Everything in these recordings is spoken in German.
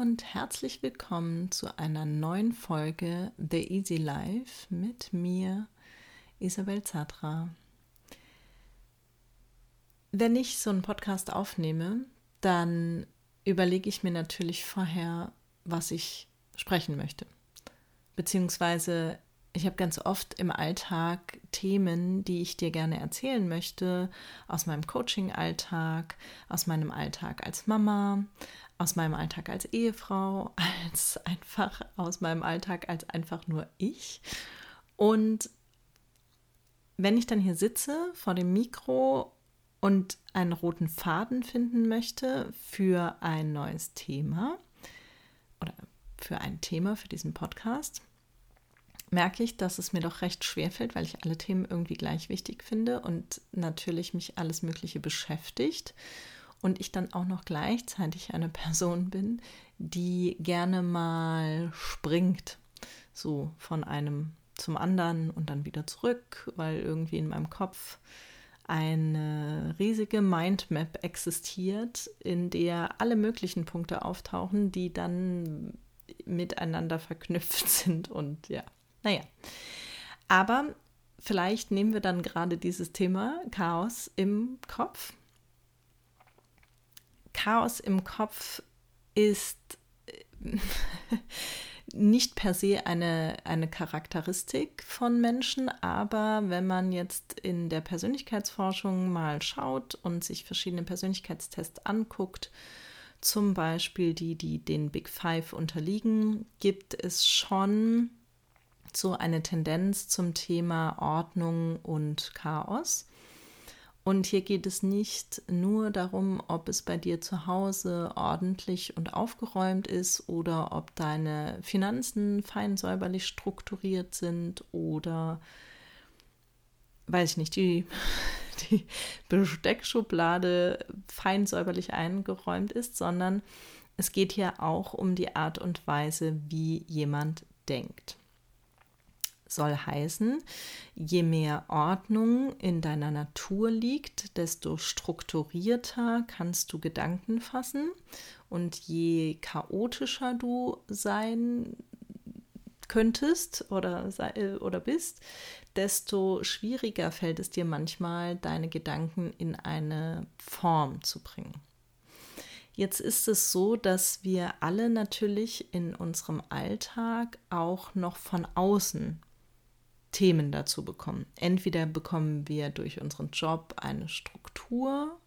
und herzlich willkommen zu einer neuen Folge The Easy Life mit mir, Isabel Zatra. Wenn ich so einen Podcast aufnehme, dann überlege ich mir natürlich vorher, was ich sprechen möchte. Beziehungsweise ich habe ganz oft im Alltag Themen, die ich dir gerne erzählen möchte, aus meinem Coaching-Alltag, aus meinem Alltag als Mama, aus meinem Alltag als Ehefrau, als einfach aus meinem Alltag als einfach nur ich. Und wenn ich dann hier sitze vor dem Mikro und einen roten Faden finden möchte für ein neues Thema oder für ein Thema für diesen Podcast, merke ich, dass es mir doch recht schwer fällt, weil ich alle Themen irgendwie gleich wichtig finde und natürlich mich alles Mögliche beschäftigt und ich dann auch noch gleichzeitig eine Person bin, die gerne mal springt, so von einem zum anderen und dann wieder zurück, weil irgendwie in meinem Kopf eine riesige Mindmap existiert, in der alle möglichen Punkte auftauchen, die dann miteinander verknüpft sind und ja, naja, aber vielleicht nehmen wir dann gerade dieses Thema Chaos im Kopf. Chaos im Kopf ist äh, nicht per se eine, eine Charakteristik von Menschen, aber wenn man jetzt in der Persönlichkeitsforschung mal schaut und sich verschiedene Persönlichkeitstests anguckt, zum Beispiel die, die den Big Five unterliegen, gibt es schon so eine Tendenz zum Thema Ordnung und Chaos. Und hier geht es nicht nur darum, ob es bei dir zu Hause ordentlich und aufgeräumt ist oder ob deine Finanzen fein säuberlich strukturiert sind oder, weiß ich nicht, die, die Besteckschublade fein säuberlich eingeräumt ist, sondern es geht hier auch um die Art und Weise, wie jemand denkt soll heißen, je mehr Ordnung in deiner Natur liegt, desto strukturierter kannst du Gedanken fassen und je chaotischer du sein könntest oder, sei, oder bist, desto schwieriger fällt es dir manchmal, deine Gedanken in eine Form zu bringen. Jetzt ist es so, dass wir alle natürlich in unserem Alltag auch noch von außen Themen dazu bekommen. Entweder bekommen wir durch unseren Job eine Struktur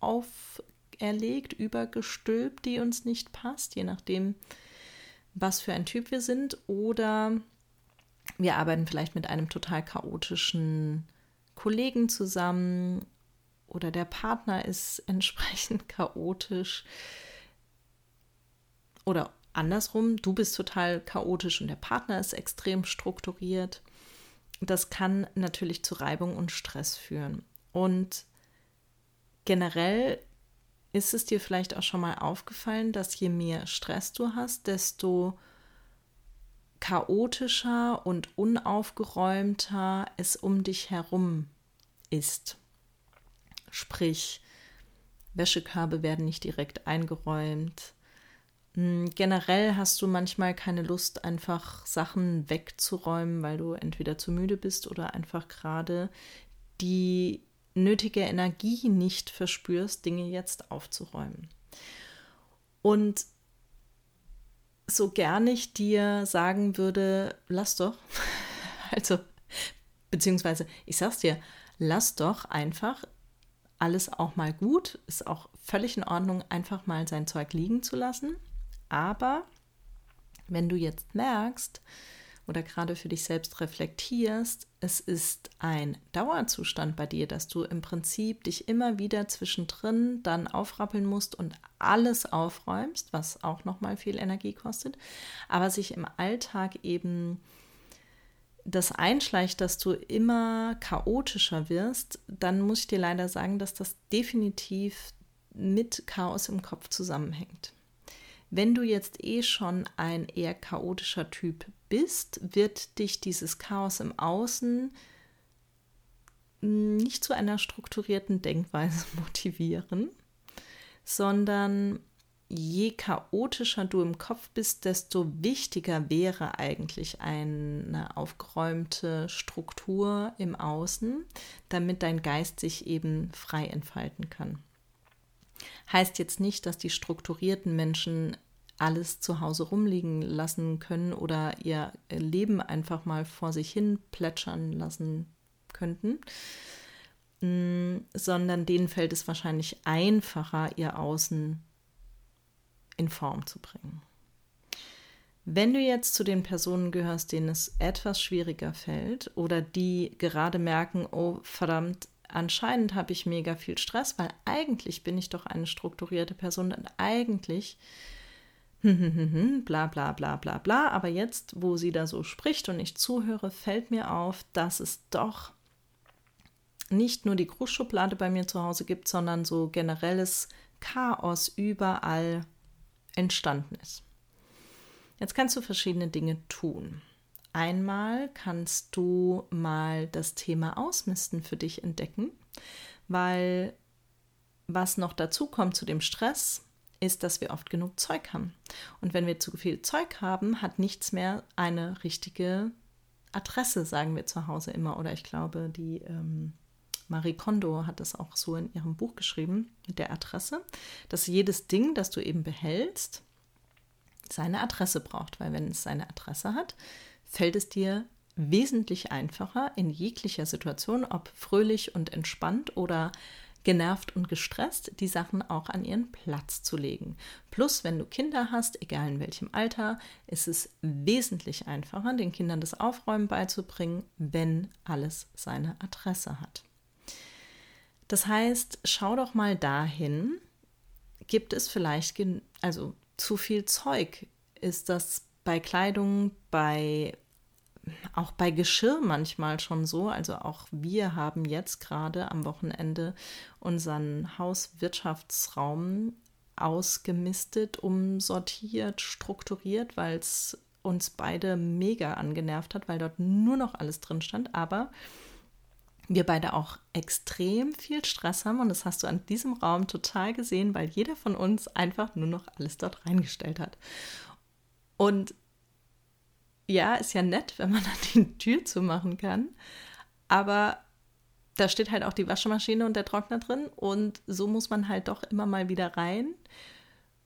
auferlegt, übergestülpt, die uns nicht passt, je nachdem, was für ein Typ wir sind, oder wir arbeiten vielleicht mit einem total chaotischen Kollegen zusammen oder der Partner ist entsprechend chaotisch oder andersrum, du bist total chaotisch und der Partner ist extrem strukturiert das kann natürlich zu Reibung und Stress führen. Und generell ist es dir vielleicht auch schon mal aufgefallen, dass je mehr Stress du hast, desto chaotischer und unaufgeräumter es um dich herum ist. Sprich, Wäschekörbe werden nicht direkt eingeräumt, generell hast du manchmal keine Lust, einfach Sachen wegzuräumen, weil du entweder zu müde bist oder einfach gerade die nötige Energie nicht verspürst, Dinge jetzt aufzuräumen. Und so gern ich dir sagen würde, lass doch, also, beziehungsweise ich sag's dir, lass doch einfach alles auch mal gut, ist auch völlig in Ordnung, einfach mal sein Zeug liegen zu lassen aber wenn du jetzt merkst oder gerade für dich selbst reflektierst, es ist ein Dauerzustand bei dir, dass du im Prinzip dich immer wieder zwischendrin dann aufrappeln musst und alles aufräumst, was auch nochmal viel Energie kostet, aber sich im Alltag eben das einschleicht, dass du immer chaotischer wirst, dann muss ich dir leider sagen, dass das definitiv mit Chaos im Kopf zusammenhängt. Wenn du jetzt eh schon ein eher chaotischer Typ bist, wird dich dieses Chaos im Außen nicht zu einer strukturierten Denkweise motivieren, sondern je chaotischer du im Kopf bist, desto wichtiger wäre eigentlich eine aufgeräumte Struktur im Außen, damit dein Geist sich eben frei entfalten kann. Heißt jetzt nicht, dass die strukturierten Menschen alles zu Hause rumliegen lassen können oder ihr Leben einfach mal vor sich hin plätschern lassen könnten, mm, sondern denen fällt es wahrscheinlich einfacher, ihr Außen in Form zu bringen. Wenn du jetzt zu den Personen gehörst, denen es etwas schwieriger fällt oder die gerade merken, oh verdammt, anscheinend habe ich mega viel Stress, weil eigentlich bin ich doch eine strukturierte Person und eigentlich bla bla bla bla bla. Aber jetzt, wo sie da so spricht und ich zuhöre, fällt mir auf, dass es doch nicht nur die Grußschublade bei mir zu Hause gibt, sondern so generelles Chaos überall entstanden ist. Jetzt kannst du verschiedene Dinge tun. Einmal kannst du mal das Thema Ausmisten für dich entdecken, weil was noch dazu kommt zu dem Stress, ist, dass wir oft genug Zeug haben. Und wenn wir zu viel Zeug haben, hat nichts mehr eine richtige Adresse, sagen wir zu Hause immer. Oder ich glaube, die ähm, Marie Kondo hat das auch so in ihrem Buch geschrieben, mit der Adresse, dass jedes Ding, das du eben behältst, seine Adresse braucht. Weil wenn es seine Adresse hat, fällt es dir wesentlich einfacher in jeglicher Situation, ob fröhlich und entspannt oder genervt und gestresst, die Sachen auch an ihren Platz zu legen. Plus, wenn du Kinder hast, egal in welchem Alter, ist es wesentlich einfacher, den Kindern das Aufräumen beizubringen, wenn alles seine Adresse hat. Das heißt, schau doch mal dahin, gibt es vielleicht also zu viel Zeug? Ist das bei Kleidung, bei auch bei Geschirr manchmal schon so. Also auch wir haben jetzt gerade am Wochenende unseren Hauswirtschaftsraum ausgemistet, umsortiert, strukturiert, weil es uns beide mega angenervt hat, weil dort nur noch alles drin stand. Aber wir beide auch extrem viel Stress haben und das hast du an diesem Raum total gesehen, weil jeder von uns einfach nur noch alles dort reingestellt hat. Und ja, ist ja nett, wenn man dann die Tür zumachen kann, aber da steht halt auch die Waschmaschine und der Trockner drin und so muss man halt doch immer mal wieder rein.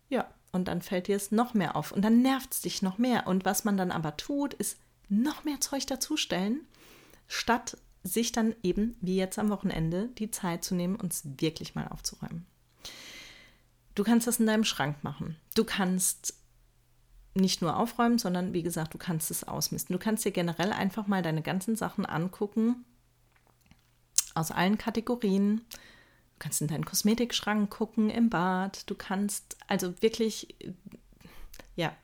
Ja, und dann fällt dir es noch mehr auf und dann nervt es dich noch mehr. Und was man dann aber tut, ist noch mehr Zeug dazustellen, statt sich dann eben, wie jetzt am Wochenende, die Zeit zu nehmen, uns wirklich mal aufzuräumen. Du kannst das in deinem Schrank machen. Du kannst nicht nur aufräumen, sondern wie gesagt, du kannst es ausmisten. Du kannst dir generell einfach mal deine ganzen Sachen angucken aus allen Kategorien. Du kannst in deinen Kosmetikschrank gucken, im Bad. Du kannst also wirklich, ja,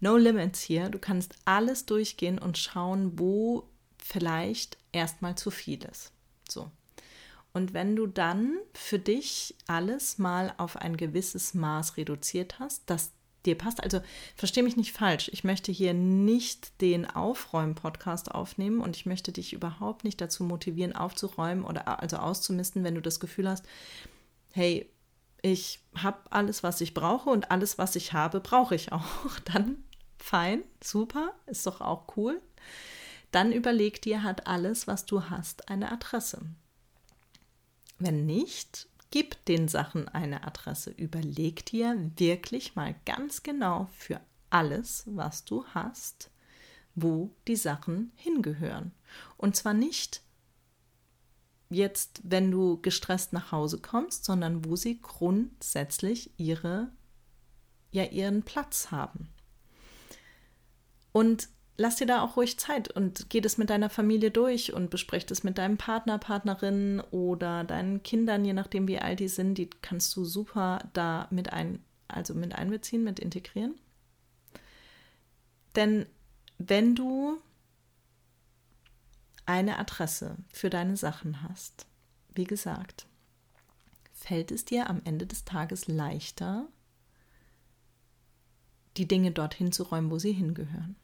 no limits hier. Du kannst alles durchgehen und schauen, wo vielleicht erstmal zu viel ist. So. Und wenn du dann für dich alles mal auf ein gewisses Maß reduziert hast, das dir passt. Also verstehe mich nicht falsch. Ich möchte hier nicht den Aufräumen-Podcast aufnehmen und ich möchte dich überhaupt nicht dazu motivieren, aufzuräumen oder also auszumisten, wenn du das Gefühl hast, hey, ich habe alles, was ich brauche und alles, was ich habe, brauche ich auch. Dann fein, super, ist doch auch cool. Dann überleg dir, hat alles, was du hast, eine Adresse. Wenn nicht, Gib den Sachen eine Adresse. Überleg dir wirklich mal ganz genau für alles, was du hast, wo die Sachen hingehören. Und zwar nicht jetzt, wenn du gestresst nach Hause kommst, sondern wo sie grundsätzlich ihre, ja, ihren Platz haben. Und lass dir da auch ruhig Zeit und geh das mit deiner Familie durch und besprech das mit deinem Partner, Partnerin oder deinen Kindern, je nachdem wie alt die sind, die kannst du super da mit ein, also mit einbeziehen, mit integrieren. Denn wenn du eine Adresse für deine Sachen hast, wie gesagt, fällt es dir am Ende des Tages leichter, die Dinge dorthin zu räumen, wo sie hingehören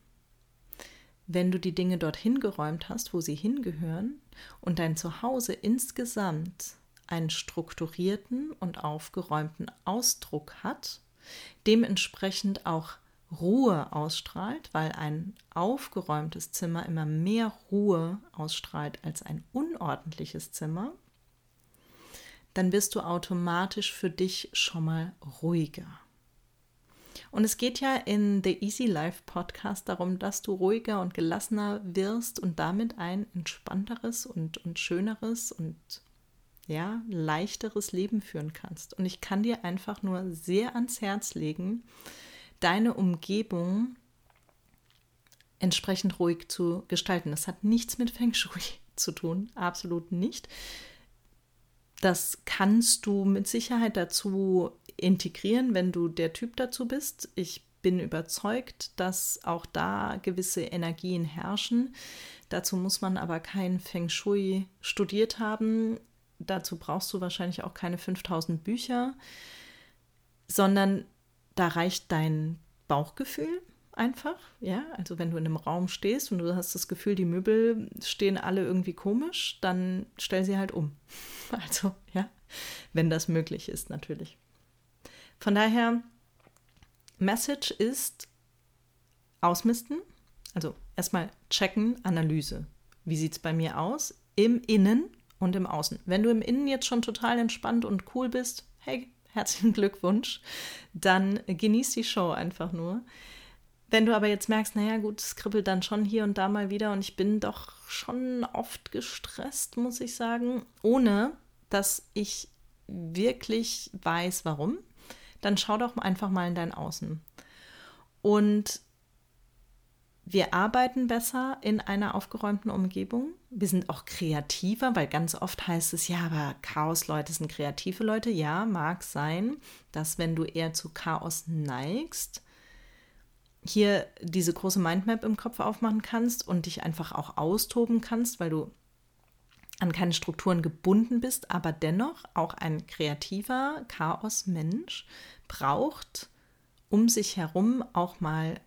wenn du die Dinge dorthin geräumt hast, wo sie hingehören und dein Zuhause insgesamt einen strukturierten und aufgeräumten Ausdruck hat, dementsprechend auch Ruhe ausstrahlt, weil ein aufgeräumtes Zimmer immer mehr Ruhe ausstrahlt als ein unordentliches Zimmer, dann bist du automatisch für dich schon mal ruhiger. Und es geht ja in The Easy Life Podcast darum, dass du ruhiger und gelassener wirst und damit ein entspannteres und, und schöneres und ja, leichteres Leben führen kannst. Und ich kann dir einfach nur sehr ans Herz legen, deine Umgebung entsprechend ruhig zu gestalten. Das hat nichts mit Feng Shui zu tun, absolut nicht. Das kannst du mit Sicherheit dazu integrieren, wenn du der Typ dazu bist. Ich bin überzeugt, dass auch da gewisse Energien herrschen. Dazu muss man aber kein Feng Shui studiert haben. Dazu brauchst du wahrscheinlich auch keine 5000 Bücher, sondern da reicht dein Bauchgefühl einfach, ja. Also wenn du in einem Raum stehst und du hast das Gefühl, die Möbel stehen alle irgendwie komisch, dann stell sie halt um. Also, ja, wenn das möglich ist, natürlich. Von daher, Message ist ausmisten, also erstmal checken, Analyse. Wie sieht es bei mir aus? Im Innen und im Außen. Wenn du im Innen jetzt schon total entspannt und cool bist, hey, herzlichen Glückwunsch, dann genieß die Show einfach nur. Wenn du aber jetzt merkst, naja, gut, es kribbelt dann schon hier und da mal wieder und ich bin doch schon oft gestresst, muss ich sagen, ohne dass ich wirklich weiß, warum, dann schau doch einfach mal in dein Außen. Und wir arbeiten besser in einer aufgeräumten Umgebung. Wir sind auch kreativer, weil ganz oft heißt es, ja, aber Chaos-Leute sind kreative Leute. Ja, mag sein, dass wenn du eher zu Chaos neigst, hier diese große Mindmap im Kopf aufmachen kannst und dich einfach auch austoben kannst, weil du an keine Strukturen gebunden bist, aber dennoch auch ein kreativer Chaos-Mensch braucht um sich herum auch mal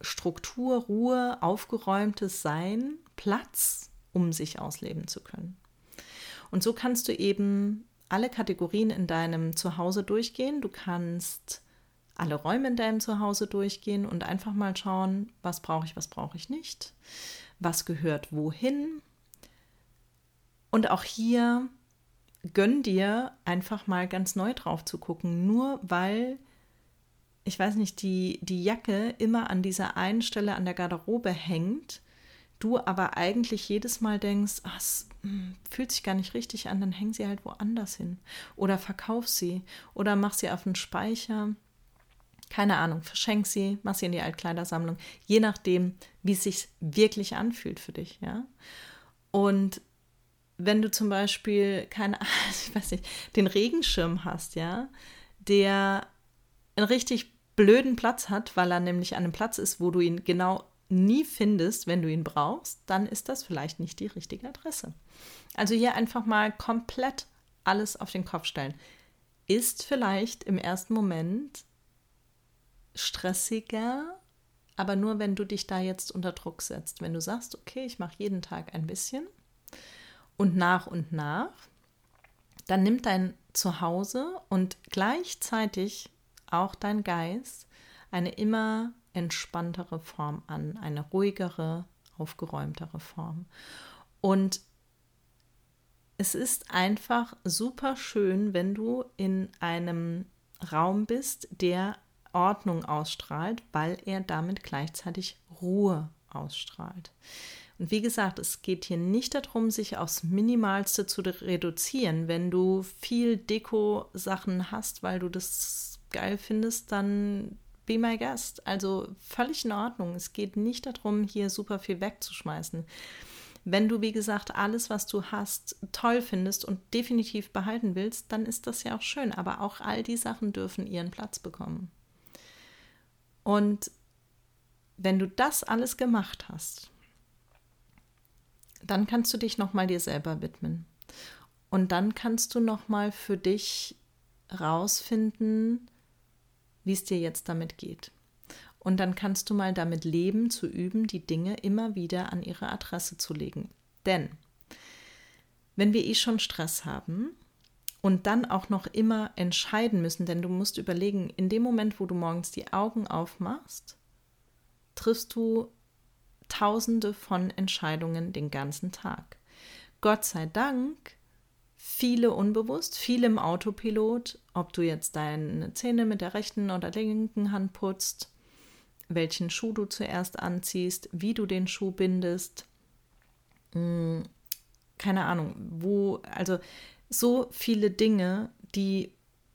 Struktur, Ruhe, aufgeräumtes Sein, Platz, um sich ausleben zu können. Und so kannst du eben alle Kategorien in deinem Zuhause durchgehen. Du kannst alle Räume in deinem Zuhause durchgehen und einfach mal schauen, was brauche ich, was brauche ich nicht, was gehört wohin. Und auch hier gönn dir einfach mal ganz neu drauf zu gucken, nur weil ich weiß nicht, die, die Jacke immer an dieser einen Stelle an der Garderobe hängt, du aber eigentlich jedes Mal denkst, ach, es hm, fühlt sich gar nicht richtig an, dann häng sie halt woanders hin. Oder verkauf sie oder mach sie auf den Speicher. Keine Ahnung, verschenk sie, mach sie in die Altkleidersammlung, je nachdem, wie es sich wirklich anfühlt für dich, ja. Und wenn du zum Beispiel, keine Ahnung, ich weiß nicht, den Regenschirm hast, ja, der ein richtig blöden Platz hat, weil er nämlich an einem Platz ist, wo du ihn genau nie findest, wenn du ihn brauchst, dann ist das vielleicht nicht die richtige Adresse. Also hier einfach mal komplett alles auf den Kopf stellen. Ist vielleicht im ersten Moment stressiger, aber nur wenn du dich da jetzt unter Druck setzt. Wenn du sagst, okay, ich mache jeden Tag ein bisschen und nach und nach, dann nimm dein Zuhause und gleichzeitig auch dein Geist eine immer entspanntere Form an, eine ruhigere, aufgeräumtere Form. Und es ist einfach super schön, wenn du in einem Raum bist, der Ordnung ausstrahlt, weil er damit gleichzeitig Ruhe ausstrahlt. Und wie gesagt, es geht hier nicht darum, sich aufs Minimalste zu reduzieren. Wenn du viel Deko-Sachen hast, weil du das geil findest, dann be my guest. Also völlig in Ordnung. Es geht nicht darum, hier super viel wegzuschmeißen. Wenn du, wie gesagt, alles, was du hast, toll findest und definitiv behalten willst, dann ist das ja auch schön. Aber auch all die Sachen dürfen ihren Platz bekommen. Und wenn du das alles gemacht hast, dann kannst du dich nochmal dir selber widmen. Und dann kannst du nochmal für dich rausfinden, wie es dir jetzt damit geht. Und dann kannst du mal damit leben, zu üben, die Dinge immer wieder an ihre Adresse zu legen. Denn wenn wir eh schon Stress haben und dann auch noch immer entscheiden müssen, denn du musst überlegen, in dem Moment, wo du morgens die Augen aufmachst, triffst du tausende von Entscheidungen den ganzen Tag. Gott sei Dank viele unbewusst, viel im Autopilot, ob du jetzt deine Zähne mit der rechten oder linken Hand putzt, welchen Schuh du zuerst anziehst, wie du den Schuh bindest, hm, keine Ahnung, wo, also so viele Dinge, die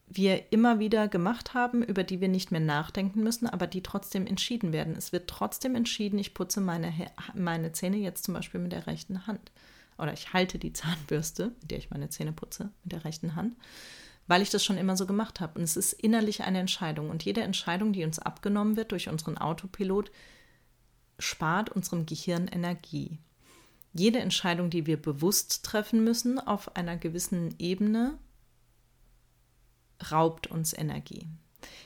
wir immer wieder gemacht haben, über die wir nicht mehr nachdenken müssen, aber die trotzdem entschieden werden. Es wird trotzdem entschieden, ich putze meine, meine Zähne jetzt zum Beispiel mit der rechten Hand. Oder ich halte die Zahnbürste, mit der ich meine Zähne putze, mit der rechten Hand, weil ich das schon immer so gemacht habe. Und es ist innerlich eine Entscheidung. Und jede Entscheidung, die uns abgenommen wird durch unseren Autopilot, spart unserem Gehirn Energie. Jede Entscheidung, die wir bewusst treffen müssen auf einer gewissen Ebene, raubt uns Energie.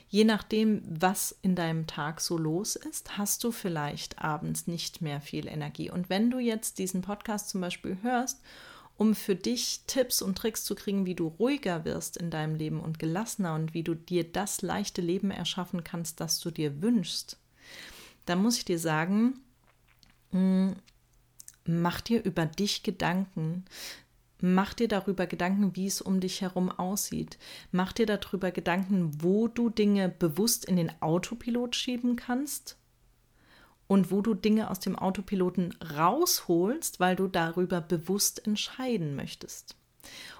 Je nachdem, was in deinem Tag so los ist, hast du vielleicht abends nicht mehr viel Energie. Und wenn du jetzt diesen Podcast zum Beispiel hörst, um für dich Tipps und Tricks zu kriegen, wie du ruhiger wirst in deinem Leben und gelassener und wie du dir das leichte Leben erschaffen kannst, das du dir wünschst, dann muss ich dir sagen, hm, mach dir über dich Gedanken. Mach dir darüber Gedanken, wie es um dich herum aussieht. Mach dir darüber Gedanken, wo du Dinge bewusst in den Autopilot schieben kannst und wo du Dinge aus dem Autopiloten rausholst, weil du darüber bewusst entscheiden möchtest.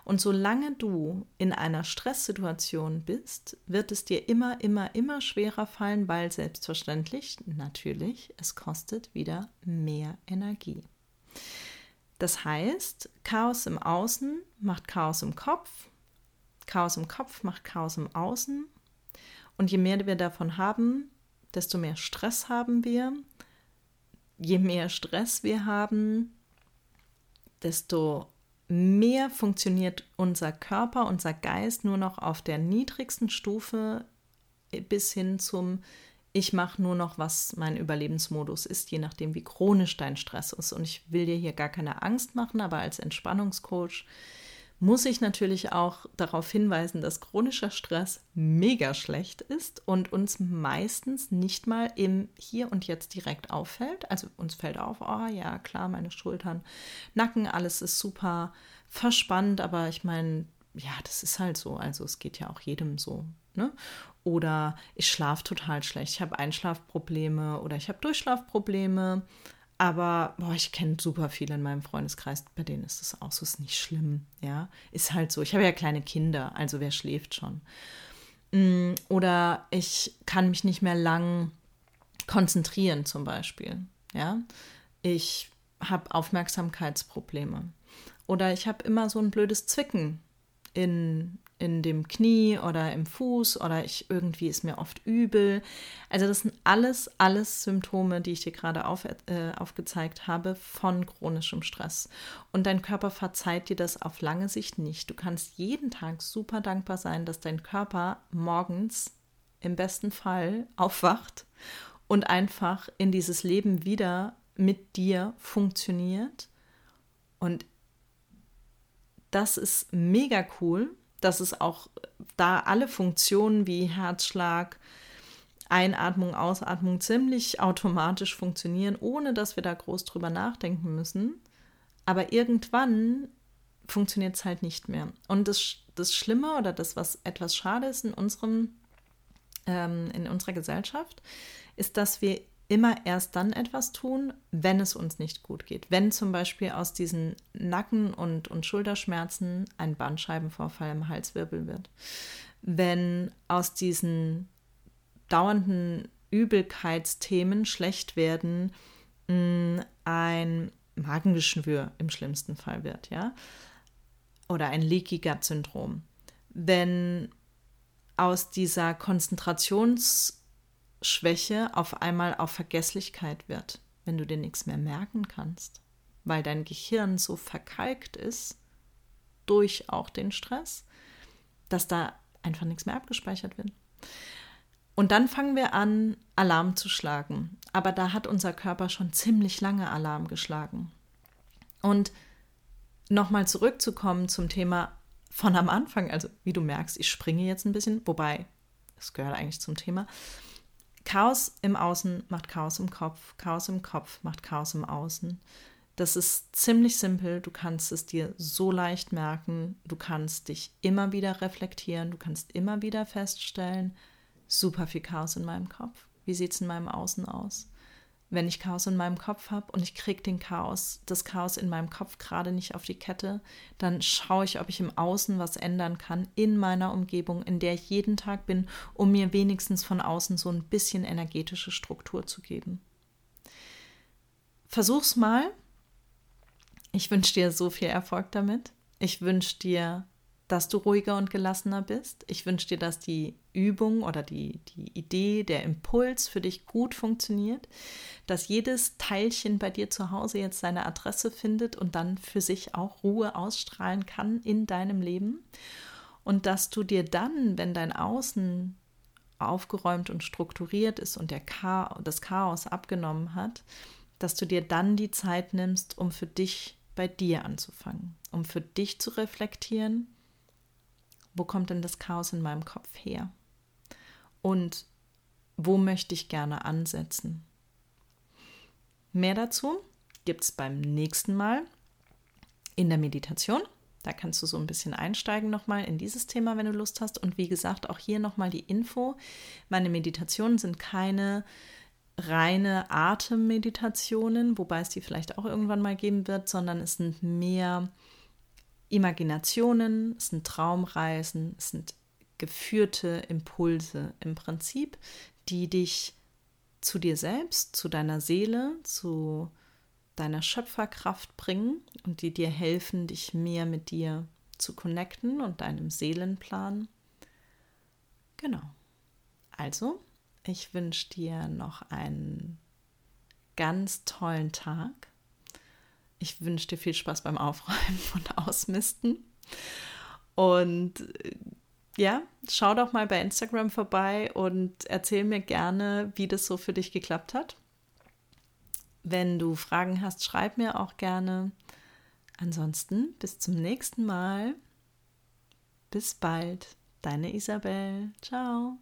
Und solange du in einer Stresssituation bist, wird es dir immer, immer, immer schwerer fallen, weil selbstverständlich, natürlich, es kostet wieder mehr Energie. Das heißt, Chaos im Außen macht Chaos im Kopf, Chaos im Kopf macht Chaos im Außen. Und je mehr wir davon haben, desto mehr Stress haben wir. Je mehr Stress wir haben, desto mehr funktioniert unser Körper, unser Geist nur noch auf der niedrigsten Stufe bis hin zum ich mache nur noch, was mein Überlebensmodus ist, je nachdem, wie chronisch dein Stress ist. Und ich will dir hier gar keine Angst machen, aber als Entspannungscoach muss ich natürlich auch darauf hinweisen, dass chronischer Stress mega schlecht ist und uns meistens nicht mal im Hier und Jetzt direkt auffällt. Also uns fällt auf, oh ja, klar, meine Schultern, Nacken, alles ist super verspannt, aber ich meine, ja, das ist halt so. Also es geht ja auch jedem so. Ne? Oder ich schlafe total schlecht, ich habe Einschlafprobleme oder ich habe Durchschlafprobleme. Aber boah, ich kenne super viele in meinem Freundeskreis, bei denen ist das auch so, ist nicht schlimm, ja. Ist halt so. Ich habe ja kleine Kinder, also wer schläft schon. Mm, oder ich kann mich nicht mehr lang konzentrieren, zum Beispiel, ja. Ich habe Aufmerksamkeitsprobleme. Oder ich habe immer so ein blödes Zwicken in, in dem Knie oder im Fuß oder ich irgendwie ist mir oft übel. Also das sind alles, alles Symptome, die ich dir gerade auf, äh, aufgezeigt habe von chronischem Stress. Und dein Körper verzeiht dir das auf lange Sicht nicht. Du kannst jeden Tag super dankbar sein, dass dein Körper morgens im besten Fall aufwacht und einfach in dieses Leben wieder mit dir funktioniert. Und das ist mega cool, dass es auch da alle Funktionen wie Herzschlag, Einatmung, Ausatmung ziemlich automatisch funktionieren, ohne dass wir da groß drüber nachdenken müssen. Aber irgendwann funktioniert es halt nicht mehr. Und das, das Schlimme oder das, was etwas schade ist in unserem, ähm, in unserer Gesellschaft, ist, dass wir immer erst dann etwas tun, wenn es uns nicht gut geht. Wenn zum Beispiel aus diesen Nacken- und, und Schulterschmerzen ein Bandscheibenvorfall im Halswirbel wird. Wenn aus diesen dauernden Übelkeitsthemen schlecht werden, mm, ein Magengeschwür im schlimmsten Fall wird, ja. Oder ein Leaky Gut Syndrom. Wenn aus dieser Konzentrations- Schwäche auf einmal auf Vergesslichkeit wird, wenn du dir nichts mehr merken kannst, weil dein Gehirn so verkalkt ist durch auch den Stress, dass da einfach nichts mehr abgespeichert wird. Und dann fangen wir an, Alarm zu schlagen. Aber da hat unser Körper schon ziemlich lange Alarm geschlagen. Und nochmal zurückzukommen zum Thema von am Anfang, also wie du merkst, ich springe jetzt ein bisschen, wobei, das gehört eigentlich zum Thema. Chaos im Außen macht Chaos im Kopf, Chaos im Kopf macht Chaos im Außen. Das ist ziemlich simpel, du kannst es dir so leicht merken, du kannst dich immer wieder reflektieren, du kannst immer wieder feststellen, super viel Chaos in meinem Kopf. Wie sieht es in meinem Außen aus? Wenn ich Chaos in meinem Kopf habe und ich kriege den Chaos, das Chaos in meinem Kopf gerade nicht auf die Kette, dann schaue ich, ob ich im Außen was ändern kann in meiner Umgebung, in der ich jeden Tag bin, um mir wenigstens von außen so ein bisschen energetische Struktur zu geben. Versuch's mal. Ich wünsche dir so viel Erfolg damit. Ich wünsche dir dass du ruhiger und gelassener bist. Ich wünsche dir, dass die Übung oder die, die Idee, der Impuls für dich gut funktioniert, dass jedes Teilchen bei dir zu Hause jetzt seine Adresse findet und dann für sich auch Ruhe ausstrahlen kann in deinem Leben. Und dass du dir dann, wenn dein Außen aufgeräumt und strukturiert ist und der Chaos, das Chaos abgenommen hat, dass du dir dann die Zeit nimmst, um für dich bei dir anzufangen, um für dich zu reflektieren, wo kommt denn das Chaos in meinem Kopf her? Und wo möchte ich gerne ansetzen? Mehr dazu gibt es beim nächsten Mal in der Meditation. Da kannst du so ein bisschen einsteigen nochmal in dieses Thema, wenn du Lust hast. Und wie gesagt, auch hier nochmal die Info. Meine Meditationen sind keine reine Atemmeditationen, wobei es die vielleicht auch irgendwann mal geben wird, sondern es sind mehr Imaginationen, es sind Traumreisen, es sind geführte Impulse im Prinzip, die dich zu dir selbst, zu deiner Seele, zu deiner Schöpferkraft bringen und die dir helfen, dich mehr mit dir zu connecten und deinem Seelenplan. Genau. Also, ich wünsche dir noch einen ganz tollen Tag ich wünsche dir viel Spaß beim Aufräumen und Ausmisten. Und äh, ja, schau doch mal bei Instagram vorbei und erzähl mir gerne, wie das so für dich geklappt hat. Wenn du Fragen hast, schreib mir auch gerne. Ansonsten bis zum nächsten Mal. Bis bald. Deine Isabel. Ciao.